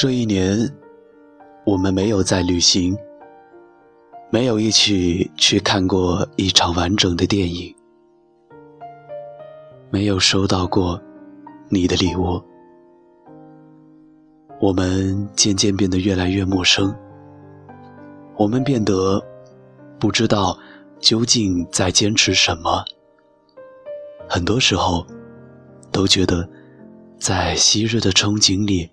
这一年，我们没有再旅行，没有一起去看过一场完整的电影，没有收到过你的礼物。我们渐渐变得越来越陌生，我们变得不知道究竟在坚持什么。很多时候，都觉得在昔日的憧憬里。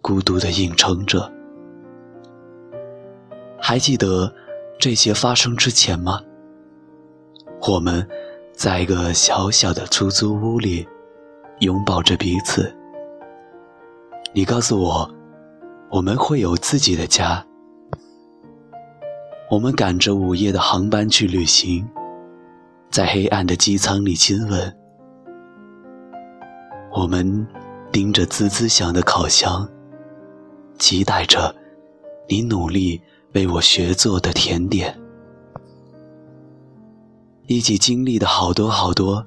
孤独的硬撑着，还记得这些发生之前吗？我们在一个小小的出租屋里，拥抱着彼此。你告诉我，我们会有自己的家。我们赶着午夜的航班去旅行，在黑暗的机舱里亲吻。我们盯着滋滋响的烤箱。期待着你努力为我学做的甜点，一起经历的好多好多，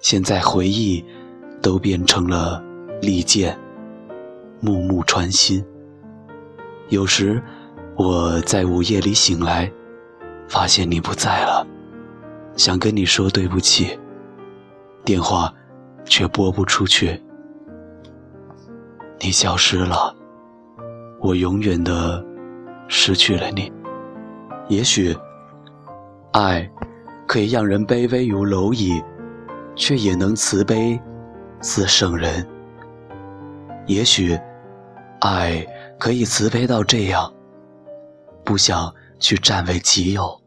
现在回忆都变成了利剑，目目穿心。有时我在午夜里醒来，发现你不在了，想跟你说对不起，电话却拨不出去，你消失了。我永远的失去了你。也许，爱可以让人卑微如蝼蚁，却也能慈悲似圣人。也许，爱可以慈悲到这样，不想去占为己有，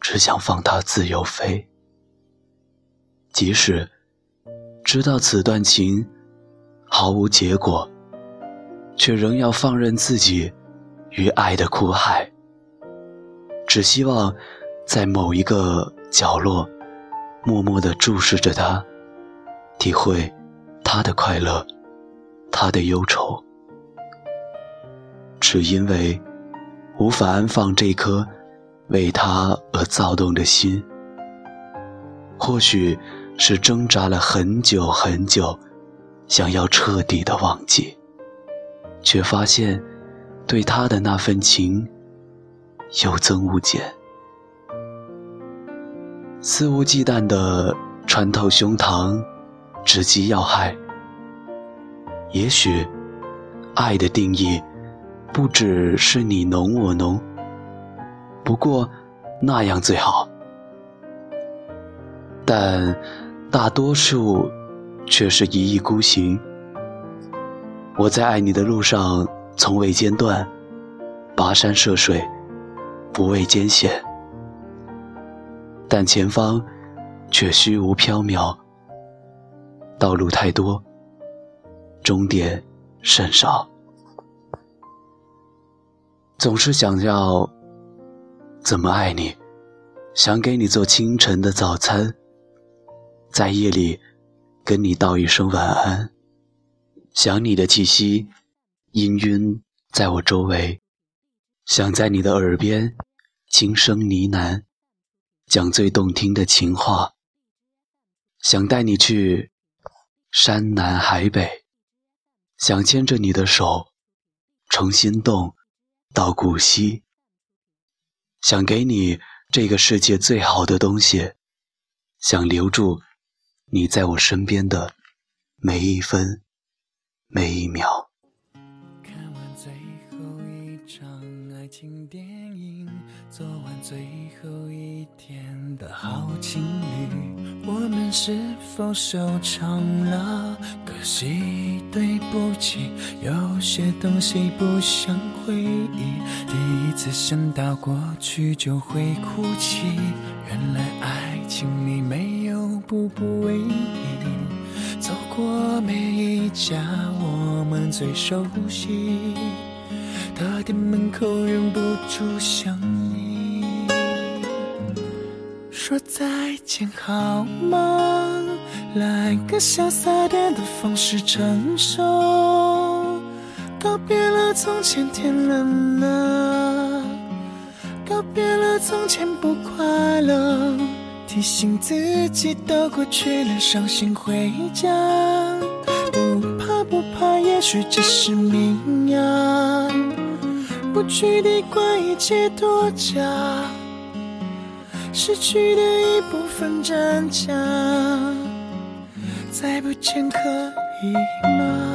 只想放它自由飞。即使知道此段情毫无结果。却仍要放任自己于爱的苦海，只希望在某一个角落，默默地注视着他，体会他的快乐，他的忧愁，只因为无法安放这颗为他而躁动的心。或许是挣扎了很久很久，想要彻底的忘记。却发现，对他的那份情有增无减，肆无忌惮的穿透胸膛，直击要害。也许，爱的定义不只是你侬我侬，不过那样最好，但大多数却是一意孤行。我在爱你的路上从未间断，跋山涉水，不畏艰险，但前方却虚无缥缈，道路太多，终点甚少，总是想要怎么爱你，想给你做清晨的早餐，在夜里跟你道一声晚安。想你的气息，氤氲在我周围，想在你的耳边轻声呢喃，讲最动听的情话。想带你去山南海北，想牵着你的手，从心动到古稀。想给你这个世界最好的东西，想留住你在我身边的每一分。每一秒。看完最后一场爱情电影，做完最后一天的好情侣，我们是否收场了？可惜，对不起，有些东西不想回忆。第一次想到过去就会哭泣，原来爱情里没有步步为营。过每一家我们最熟悉的店门口，忍不住想你。说再见好吗？来个潇洒点的方式成熟。告别了从前天冷了，告别了从前不快乐。提醒自己都过去了，伤心回家，不怕不怕也许只是命呀，不去地怪一切多假，失去的一部分真假，再不见可以吗？